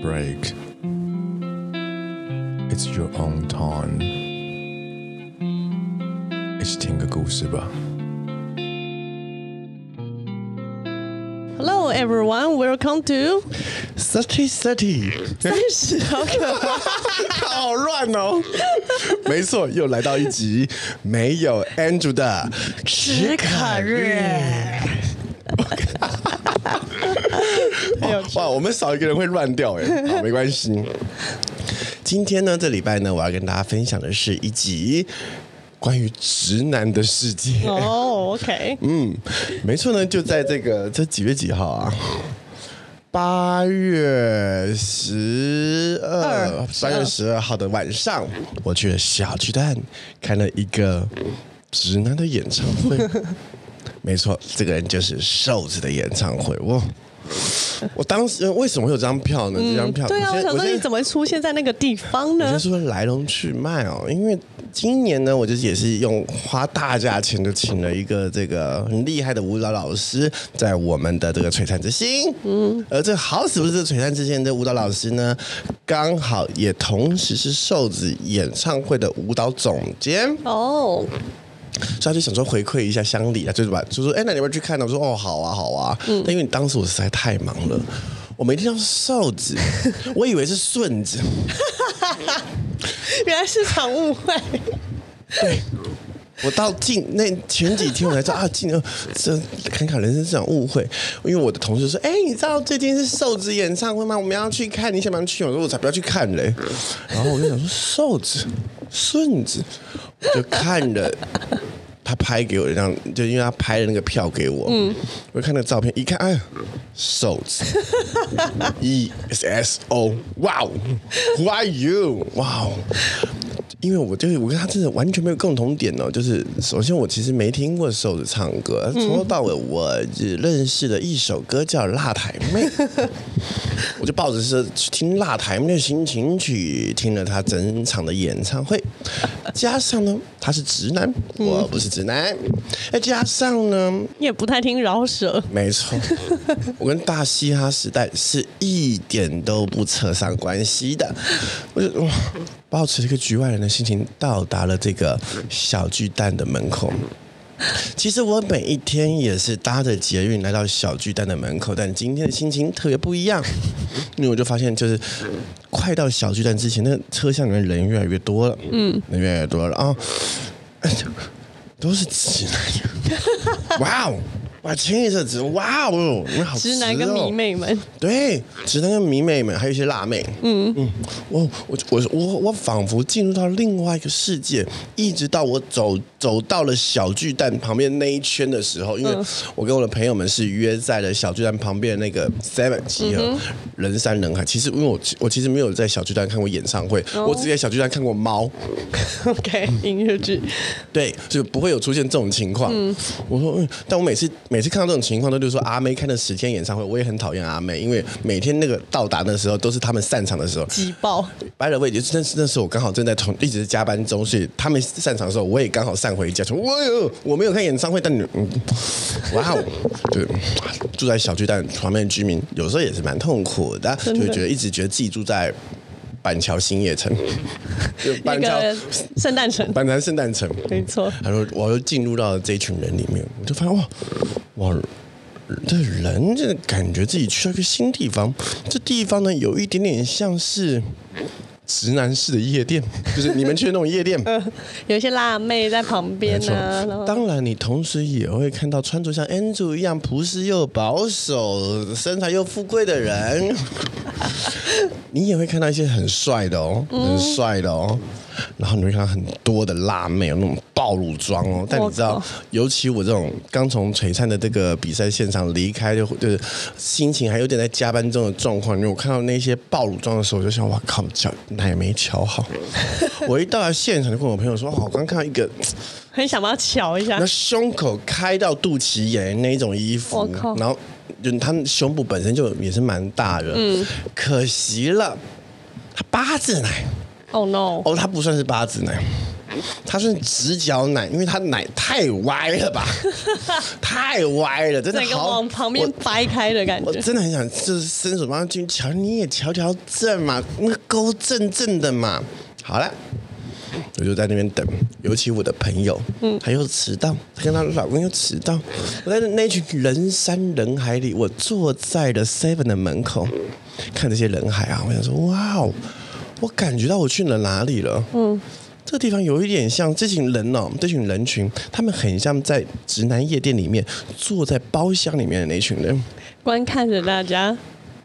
break. It's your own time. 一起听个故事吧。Hello everyone, welcome to Thirty thirty，三十好可怕，好乱哦。没错，又来到一集没有 Andrew 的史可日。 哇，我们少一个人会乱掉哎，好，没关系。今天呢，这礼拜呢，我要跟大家分享的是一集关于直男的世界。哦、oh,，OK，嗯，没错呢，就在这个这几月几号啊？八月十二，八月十二号的晚上，我去了小巨蛋看了一个直男的演唱会。没错，这个人就是瘦子的演唱会。我 我当时为什么会有这张票呢？嗯、这张票，对啊，我，我想说你怎么会出现在那个地方呢？我就说来龙去脉哦，因为今年呢，我就是也是用花大价钱就请了一个这个很厉害的舞蹈老师，在我们的这个璀璨之星。嗯，而这好死不死，璀璨之星的舞蹈老师呢，刚好也同时是瘦子演唱会的舞蹈总监哦。所以他就想说回馈一下乡里啊，就是吧，就说哎，那你们去看呢？我说哦，好啊，好啊。嗯，但因为当时我实在太忙了，我没听到是瘦子，我以为是顺子，原来是场误会。对，我到近那前几天我才知道啊，进了这侃侃人生是场误会，因为我的同事说，哎，你知道最近是瘦子演唱会吗？我们要去看，你想不想去？我说我才不要去看嘞。然后我就想说瘦子、顺子，我就看了。他拍给我的，这样就因为他拍的那个票给我，嗯，我就看那个照片，一看，哎，瘦子，E S S O，哇哦，Who are you？哇哦，因为我就是我跟他真的完全没有共同点哦，就是首先我其实没听过瘦子唱歌，从头到尾我只认识了一首歌叫《辣台妹》，我就抱着是去听《辣台妹》的心情去听了他整场的演唱会，加上呢，他是直男，我不是直男，再加上呢，你也不太听饶舌，没错，我跟大嘻哈时代是一点都不扯上关系的，我就哇，保持一个局外人的心情到达了这个小巨蛋的门口。其实我每一天也是搭着捷运来到小巨蛋的门口，但今天的心情特别不一样，因为我就发现，就是快到小巨蛋之前，那个车厢里面人越来越多了，嗯，人越来越多了啊，都是直男，哇哦！哇，清一色直哇哦，你好直、哦、直男跟迷妹们，对，直男跟迷妹们，还有一些辣妹，嗯。嗯，我我我我我仿佛进入到另外一个世界，一直到我走走到了小巨蛋旁边那一圈的时候，因为我跟我的朋友们是约在了小巨蛋旁边的那个 Seven 集合，人山人海。其实因为我我其实没有在小巨蛋看过演唱会，哦、我只在小巨蛋看过猫。OK，音乐剧，对，就不会有出现这种情况。嗯，我说嗯，但我每次。每次看到这种情况，都就是说阿妹开了十天演唱会，我也很讨厌阿妹，因为每天那个到达的时候都是他们散场的时候，挤爆。By the way，就是那那时候我刚好正在同一直加班中，所以他们散场的时候，我也刚好散回家。说，我有我没有看演唱会，但你嗯，哇哦，对，住在小巨蛋旁边的居民有时候也是蛮痛苦的，就会觉得一直觉得自己住在板桥新叶城，就板桥圣诞城，板桥圣诞城，没错。他说，我又进入到了这一群人里面，我就发现哇。哇，这人就感觉自己去了一个新地方。这地方呢，有一点点像是直男式的夜店，就是你们去的那种夜店。呃、有一些辣妹在旁边呢、啊。后当然，你同时也会看到穿着像 Andrew 一样朴实又保守、身材又富贵的人。你也会看到一些很帅的哦，很帅的哦。然后你会看到很多的辣妹，有那种爆乳装哦。但你知道，尤其我这种刚从璀璨的这个比赛现场离开，就就是心情还有点在加班中的状况。因为我看到那些爆乳装的时候，我就想：哇靠，脚奶没瞧好。我一到了现场，就跟我朋友说：哦，我刚看到一个，很想把它瞧一下。那胸口开到肚脐眼那种衣服，靠然后就他们胸部本身就也是蛮大的，嗯，可惜了，他八字奶。哦、oh, no！哦，他不算是八字奶，他算直角奶，因为他奶太歪了吧，太歪了，真的好往旁边掰开的感觉。我真的很想就是伸手帮他进去瞧，你也瞧瞧正嘛，那个沟正正的嘛。好了。我就在那边等，尤其我的朋友，嗯，他又迟到，他跟他老公又迟到。我在那群人山人海里，我坐在了 Seven 的门口，看这些人海啊，我想说，哇哦，我感觉到我去了哪里了？嗯，这个地方有一点像这群人哦，这群人群，他们很像在直男夜店里面坐在包厢里面的那群人，观看着大家。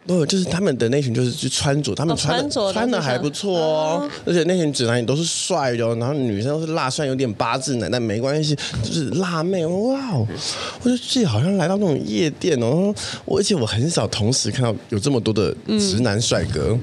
不，就是他们的那群，就是去穿着，他们穿的、哦、穿的还不错哦，哦，而且那群直男也都是帅的，然后女生都是辣，虽然有点八字奶，但没关系，就是辣妹，哇哦！我觉得自己好像来到那种夜店哦，我而且我很少同时看到有这么多的直男帅哥。嗯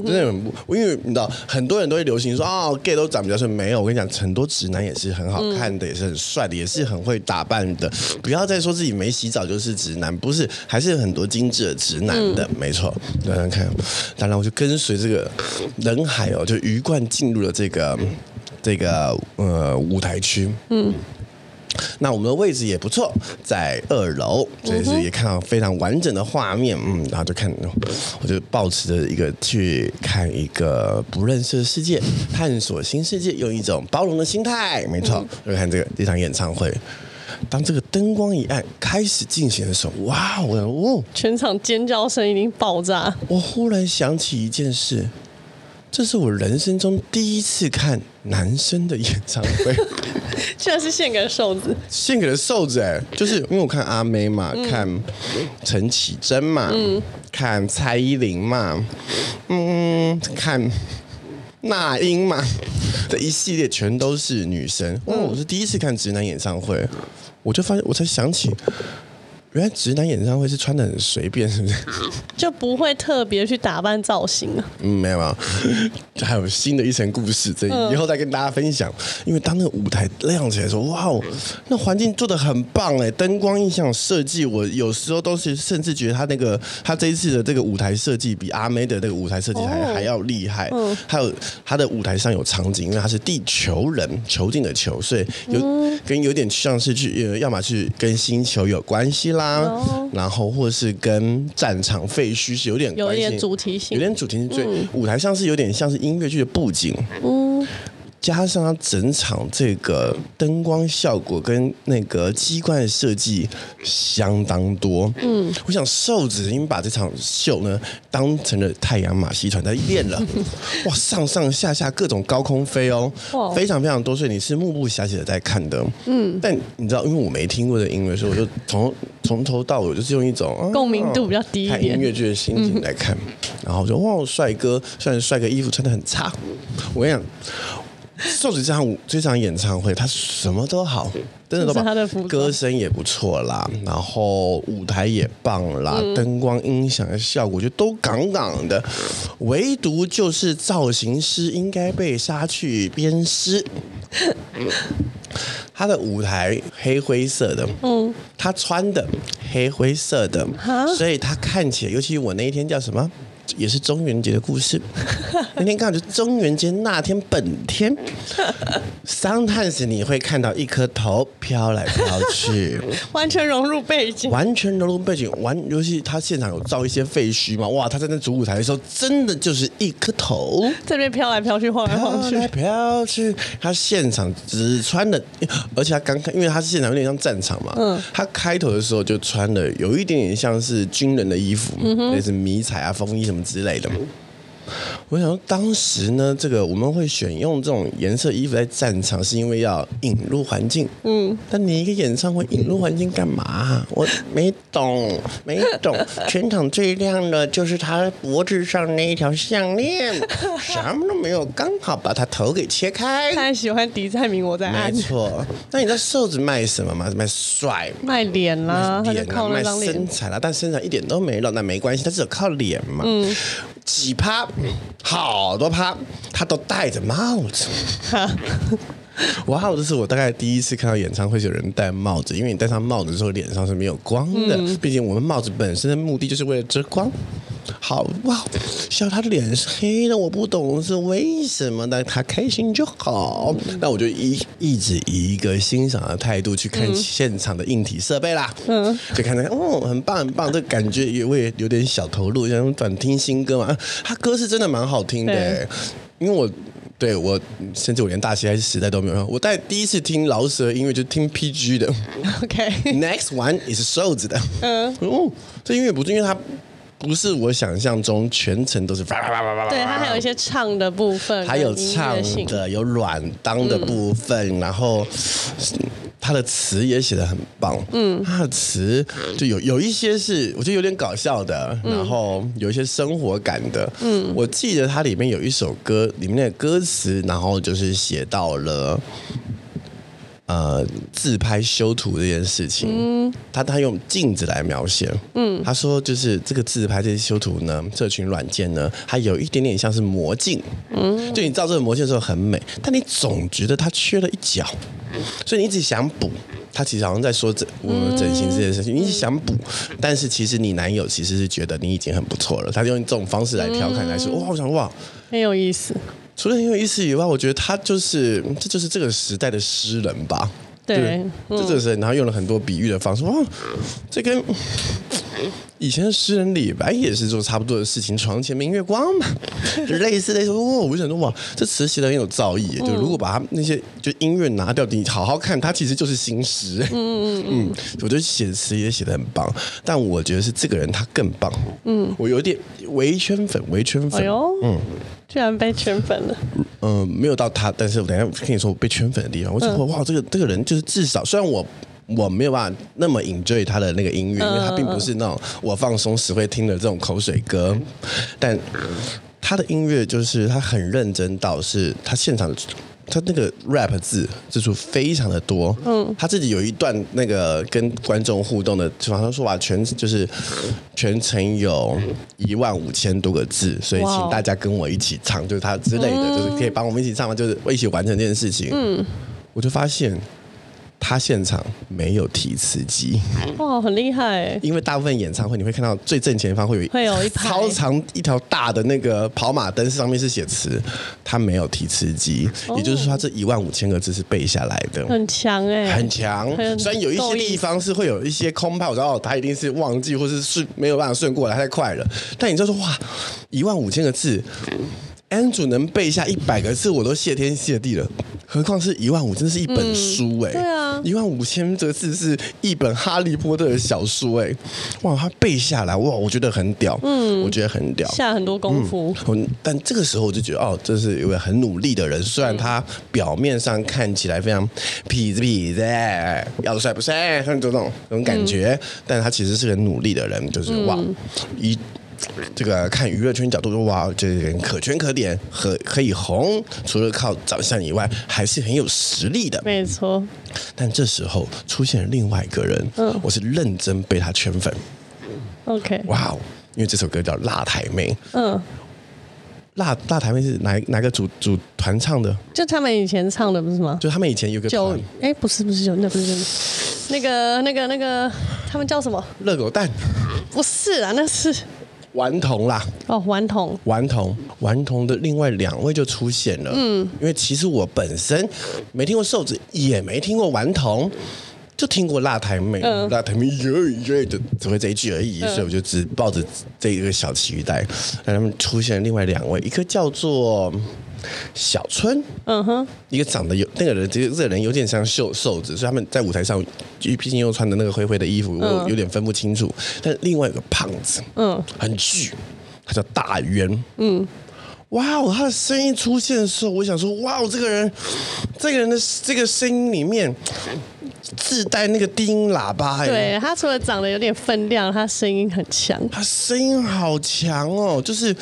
真的很不，因为你知道，很多人都会流行说啊、哦、，gay 都长比较帅。没有，我跟你讲，很多直男也是很好看的，嗯、也是很帅的，也是很会打扮的。不要再说自己没洗澡就是直男，不是，还是有很多精致的直男的，嗯、没错。大家看，当然我就跟随这个人海哦，就鱼贯进入了这个这个呃舞台区。嗯。那我们的位置也不错，在二楼，所以是也看到非常完整的画面，嗯，然后就看，我就抱持着一个去看一个不认识的世界，探索新世界，用一种包容的心态，没错，就看这个这场演唱会。当这个灯光一暗开始进行的时候，哇，我哦，全场尖叫声已经爆炸。我忽然想起一件事。这是我人生中第一次看男生的演唱会，居然是献给了瘦子，献给了瘦子哎，就是因为我看阿妹嘛，嗯、看陈绮贞嘛，嗯、看蔡依林嘛，嗯，看那英嘛，这一系列全都是女生。哦，我是第一次看直男演唱会，我就发现，我才想起。原来直男演唱会是穿的很随便，是不是？就不会特别去打扮造型啊？嗯，没有没有，还有新的一层故事，这以后再跟大家分享。因为当那个舞台亮起来的时候，哇哦，那环境做的很棒哎，灯光音响设计，我有时候都是甚至觉得他那个他这一次的这个舞台设计比阿妹的那个舞台设计还、哦、还要厉害。嗯，还有他的舞台上有场景，因为他是地球人，囚禁的囚，所以有、嗯、跟有点像是去呃，要么去跟星球有关系啦。然后或者是跟战场废墟是有点关系，有点主题性，有点主题性。最舞台上是有点像是音乐剧的布景。嗯。加上它整场这个灯光效果跟那个机关的设计相当多，嗯，我想瘦子已经把这场秀呢当成了太阳马戏团在练了，哇，上上下下各种高空飞哦，非常非常多，所以你是目不暇接的在看的，嗯，但你知道，因为我没听过这音乐，所以我就从从头到尾就是用一种、啊、共鸣度比较低一点。看音乐剧的心情来看，然后就哇，帅哥，虽然帅哥衣服穿的很差，我跟你讲。瘦子这场这场演唱会，他什么都好，真的都棒。歌声也不错啦，然后舞台也棒啦，嗯、灯光音响的效果就都杠杠的，唯独就是造型师应该被杀去鞭尸。他的舞台黑灰色的，嗯，他穿的黑灰色的，所以他看起来，尤其我那一天叫什么？也是中元节的故事。那天刚好就中元节那天，本天，sometimes 你会看到一颗头飘来飘去，完全融入背景，完全融入背景。完，尤其他现场有造一些废墟嘛，哇，他在那主舞台的时候，真的就是一颗头。在那边飘来飘去，晃来晃去，飘去。他现场只穿的，而且他刚开，因为他是现场有点像战场嘛，嗯，他开头的时候就穿的有一点点像是军人的衣服，嗯哼，类似迷彩啊、风衣什么之类的。我想说，当时呢，这个我们会选用这种颜色衣服在战场，是因为要引入环境。嗯，但你一个演唱会引入环境干嘛？我没懂，没懂。全场最亮的就是他脖子上那一条项链，什么都没有，刚好把他头给切开。他喜欢迪蔡明，我在爱。没错。那你知道瘦子卖什么吗？卖帅，卖脸啦，卖脸啦，卖身材啦，但身材一点都没露，那没关系，他只有靠脸嘛。嗯。几趴，好多趴，他都戴着帽子。哇，这是我大概第一次看到演唱会有人戴帽子，因为你戴上帽子之后脸上是没有光的，毕竟我们帽子本身的目的就是为了遮光。好哇，笑他的脸是黑的，我不懂是为什么，但他开心就好。那我就一一直以一个欣赏的态度去看现场的硬体设备啦，嗯，就看到哦，很棒很棒，这感觉也会有点小投入，像短听新歌嘛，他歌是真的蛮好听的，对因为我。对我，甚至我连大西还是时代都没有。我在第一次听饶舌音乐就听 PG 的。OK，Next one is 瘦子的。嗯，哦，这音乐不是因为它不是我想象中全程都是啪啪啪啪啪。对，它还有一些唱的部分，还有唱的，有软当的部分，然后。他的词也写的很棒，嗯，他的词就有有一些是我觉得有点搞笑的，嗯、然后有一些生活感的，嗯，我记得它里面有一首歌，里面的歌词，然后就是写到了，呃，自拍修图这件事情，嗯，他他用镜子来描写，嗯，他说就是这个自拍这些修图呢，这群软件呢，还有一点点像是魔镜，嗯，就你照这个魔镜的时候很美，但你总觉得它缺了一角。所以你一直想补，他其实好像在说整我们整形这件事情，你一直想补，但是其实你男友其实是觉得你已经很不错了，他就用这种方式来调侃来说，哇，我想哇，很有意思。除了很有意思以外，我觉得他就是这就是这个时代的诗人吧。对，就这个时代，然后用了很多比喻的方式，哇，这跟。以前的诗人李白也是做差不多的事情，床前明月光嘛，类似类似。哦，我就想说哇，这词写的很有造诣。就如果把它那些就音乐拿掉，你好好看，它其实就是新诗。嗯嗯 嗯，我觉得写词也写的很棒，但我觉得是这个人他更棒。嗯，我有点围圈粉，围圈粉。哎呦，嗯，居然被圈粉了。嗯，没有到他，但是我等下跟你说我被圈粉的地方。我觉得哇，这个这个人就是至少，虽然我。我没有办法那么 enjoy 他的那个音乐，因为他并不是那种我放松时会听的这种口水歌，但他的音乐就是他很认真到是他现场他那个 rap 字字数非常的多，嗯，他自己有一段那个跟观众互动的，就好像说吧全就是全程有一万五千多个字，所以请大家跟我一起唱，就是他之类的，就是可以帮我们一起唱吗？就是我一起完成这件事情，嗯，我就发现。他现场没有提词机，哇，很厉害！因为大部分演唱会你会看到最正前方会有会有一超长一条大的那个跑马灯，上面是写词，他没有提词机，也就是说他这一万五千个字是背下来的，很强哎，很强。虽然有一些地方是会有一些空拍，我知道他一定是忘记或是顺没有办法顺过来，太快了。但你就说哇，一万五千个字。Andrew 能背下一百个字，我都谢天谢地了，何况是一万五，真的是一本书哎、欸！对啊，一万五千这个字是一本哈利波特的小书哎、欸！哇，他背下来哇，我觉得很屌，嗯，我觉得很屌，下很多功夫。嗯、但这个时候我就觉得哦，这是一位很努力的人，虽然他表面上看起来非常痞子痞子，要帅不帅，像这种这种感觉，嗯、但他其实是很努力的人，就是哇，嗯、一。这个看娱乐圈角度说，哇，这个人可圈可点，可可以红，除了靠长相以外，还是很有实力的。没错。但这时候出现了另外一个人，嗯，我是认真被他圈粉。OK。哇哦，因为这首歌叫《辣台妹》。嗯。辣辣台妹是哪哪个组组团唱的？就他们以前唱的不是吗？就他们以前有个叫。哎，不是不是，就那不是那个那个那个，他们叫什么？热狗蛋。不是啊，那是。顽童啦，哦，顽童，顽童，顽童的另外两位就出现了。嗯，因为其实我本身没听过瘦子，也没听过顽童，就听过辣台妹，嗯、辣台妹耶耶就只会这一句而已，嗯、所以我就只抱着这一个小期待。让他们出现了另外两位，一个叫做。小春，嗯哼，一个长得有那个人，这个这个人有点像瘦瘦子，所以他们在舞台上，毕竟又穿的那个灰灰的衣服，我有点分不清楚。但另外有个胖子，嗯，很巨，他叫大渊，嗯，哇哦，他的声音出现的时候，我想说，哇哦，这个人，这个人的这个声音里面自带那个低音喇叭，对，他除了长得有点分量，他声音很强，他声音好强哦，就是。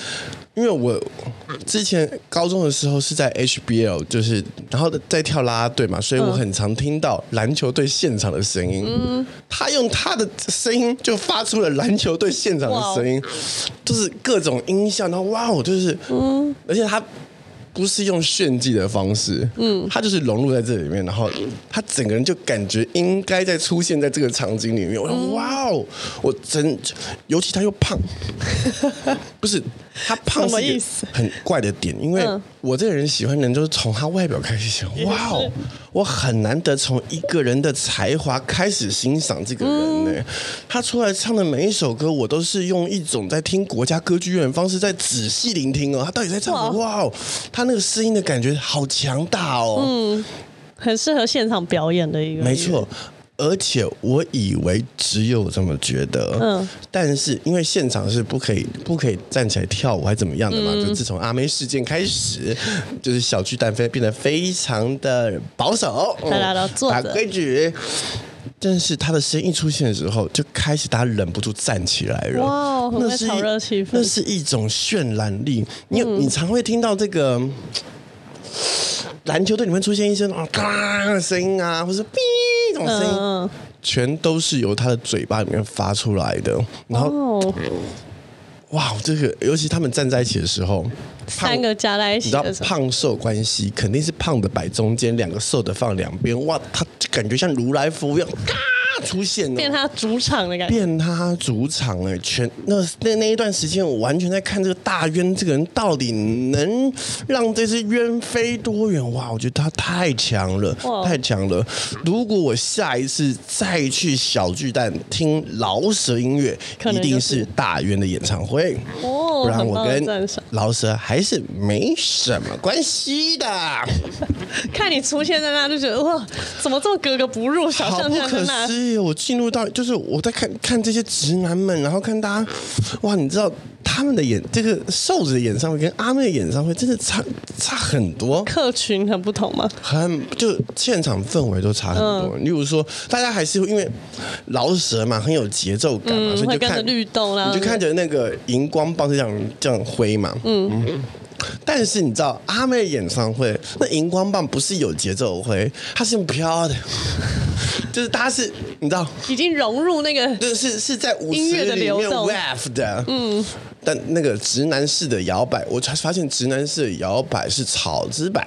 因为我之前高中的时候是在 HBL，就是然后在跳啦啦队嘛，所以我很常听到篮球队现场的声音。嗯，他用他的声音就发出了篮球队现场的声音，就是各种音效，然后哇，哦就是，嗯，而且他不是用炫技的方式，嗯，他就是融入在这里面，然后他整个人就感觉应该在出现在这个场景里面。我说哇哦，我真，尤其他又胖，不是他胖是一个很怪的点，因为我这个人喜欢人就是从他外表开始喜欢。哇哦，我很难得从一个人的才华开始欣赏这个人呢。他出来唱的每一首歌，我都是用一种在听国家歌剧院的方式在仔细聆听哦。他到底在唱什么？哇哦，他那个声音的感觉好强大哦。嗯，很适合现场表演的一个。没错，而且我以为只有这么觉得。嗯，但是因为现场是不可以不可以站起来跳舞还怎么样的嘛？嗯、就自从阿妹事件开始，就是小巨蛋飞变得非常的保守，大家都坐着，把规矩。但是他的声音一出现的时候，就开始大家忍不住站起来了。哇，那是炒热气氛。那是一种渲染力。你、嗯、你常会听到这个篮球队里面出现一声啊嘎的声音啊，或是哔这种声音，嗯、全都是由他的嘴巴里面发出来的。然后。哦哇，这个尤其他们站在一起的时候，三个加在一起，你知道胖瘦关系肯定是胖的摆中间，两个瘦的放两边。哇，他感觉像如来佛一样。出现了，变他主场的感觉，变他主场哎，全那那那一段时间，我完全在看这个大渊这个人到底能让这只渊飞多远？哇，我觉得他太强了，太强了！如果我下一次再去小巨蛋听老舍音乐，就是、一定是大渊的演唱会哦，不然我跟饶舌还是没什么关系的。看你出现在那，就觉得哇，怎么这么格格不入？小象在那。我进入到就是我在看看这些直男们，然后看大家，哇，你知道他们的演这个瘦子的演唱会跟阿妹的演唱会真的差差很多，客群很不同吗？很就现场氛围都差很多。嗯、例如说，大家还是因为饶舌嘛，很有节奏感嘛，嗯、所以就看律动啦，你就看着那个荧光棒是这样这样挥嘛，嗯。嗯但是你知道阿妹演唱会那荧光棒不是有节奏挥，它是用飘的，就是大家是你知道已经融入那个，就是是在舞音乐的流动 wave 的，嗯。但那个直男式的摇摆，我才发现直男式的摇摆是草之摆，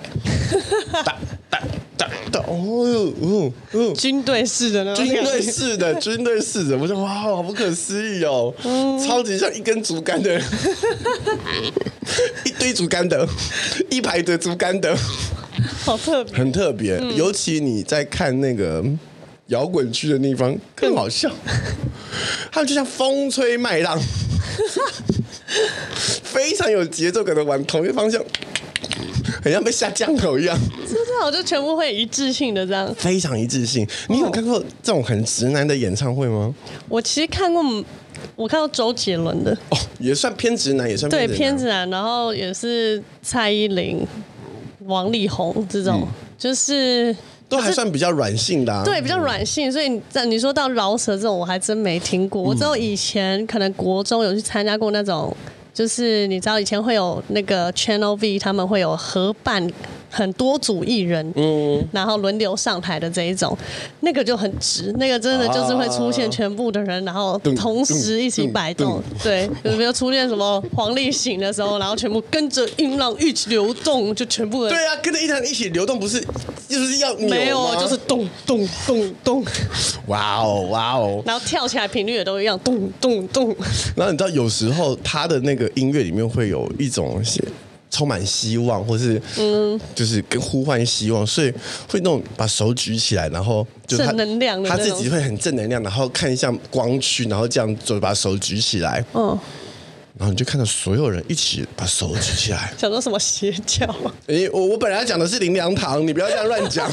哒哒哒哒，哦哟哦哦，军队式的呢？军队式的，军队式的，我说哇，好不可思议哦，嗯、超级像一根竹竿的。一堆竹竿的，一排的竹竿的，好特别，很特别。嗯、尤其你在看那个摇滚区的地方更好笑，他们就像风吹麦浪，非常有节奏感的往同一个方向，很像被下降头一样。是不是？我就全部会一致性的这样，非常一致性。你有看过这种很直男的演唱会吗？我其实看过。我看到周杰伦的哦，也算偏直男，也算对偏直男，然后也是蔡依林、王力宏这种，嗯、就是都还算比较软性的、啊，对，比较软性。所以在你说到饶舌这种，我还真没听过。我只有以前可能国中有去参加过那种，就是你知道以前会有那个 Channel V，他们会有合办。很多组艺人，嗯，然后轮流上台的这一种，那个就很直，那个真的就是会出现全部的人，然后同时一起摆动，对，有没有出现什么黄立行的时候，然后全部跟着音浪一起流动，就全部人对啊，跟着音浪一起流动，不是就是要没有，就是咚咚咚咚，哇哦哇哦，然后跳起来频率也都一样，咚咚咚，然后你知道有时候他的那个音乐里面会有一种。充满希望，或是嗯，就是跟呼唤希望，所以会那种把手举起来，然后就他正能量，他自己会很正能量，然后看向光区，然后这样就把手举起来，嗯。然后你就看到所有人一起把手举起来，想说什么邪教？诶，我我本来讲的是灵粮堂，你不要这样乱讲，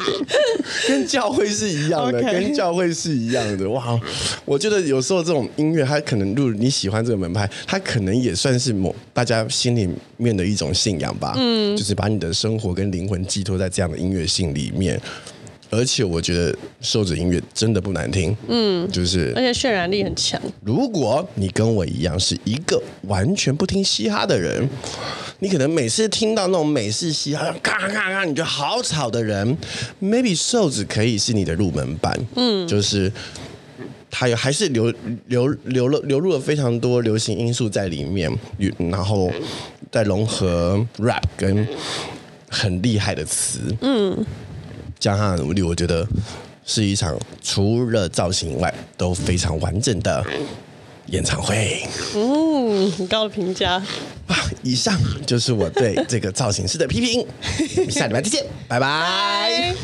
跟教会是一样的.跟教会是一样的。哇，我觉得有时候这种音乐，它可能，如果你喜欢这个门派，它可能也算是某大家心里面的一种信仰吧。嗯，就是把你的生活跟灵魂寄托在这样的音乐性里面。而且我觉得瘦子音乐真的不难听，嗯，就是而且渲染力很强。如果你跟我一样是一个完全不听嘻哈的人，你可能每次听到那种美式嘻哈，咔咔咔，你觉得好吵的人，maybe 瘦子可以是你的入门版，嗯，就是。他有还是流流流了流入了非常多流行因素在里面，然后再融合 rap 跟很厉害的词，嗯，加上努力，我觉得是一场除了造型以外都非常完整的演唱会。嗯，很高的评价。啊，以上就是我对这个造型师的批评。下礼拜再见，拜拜。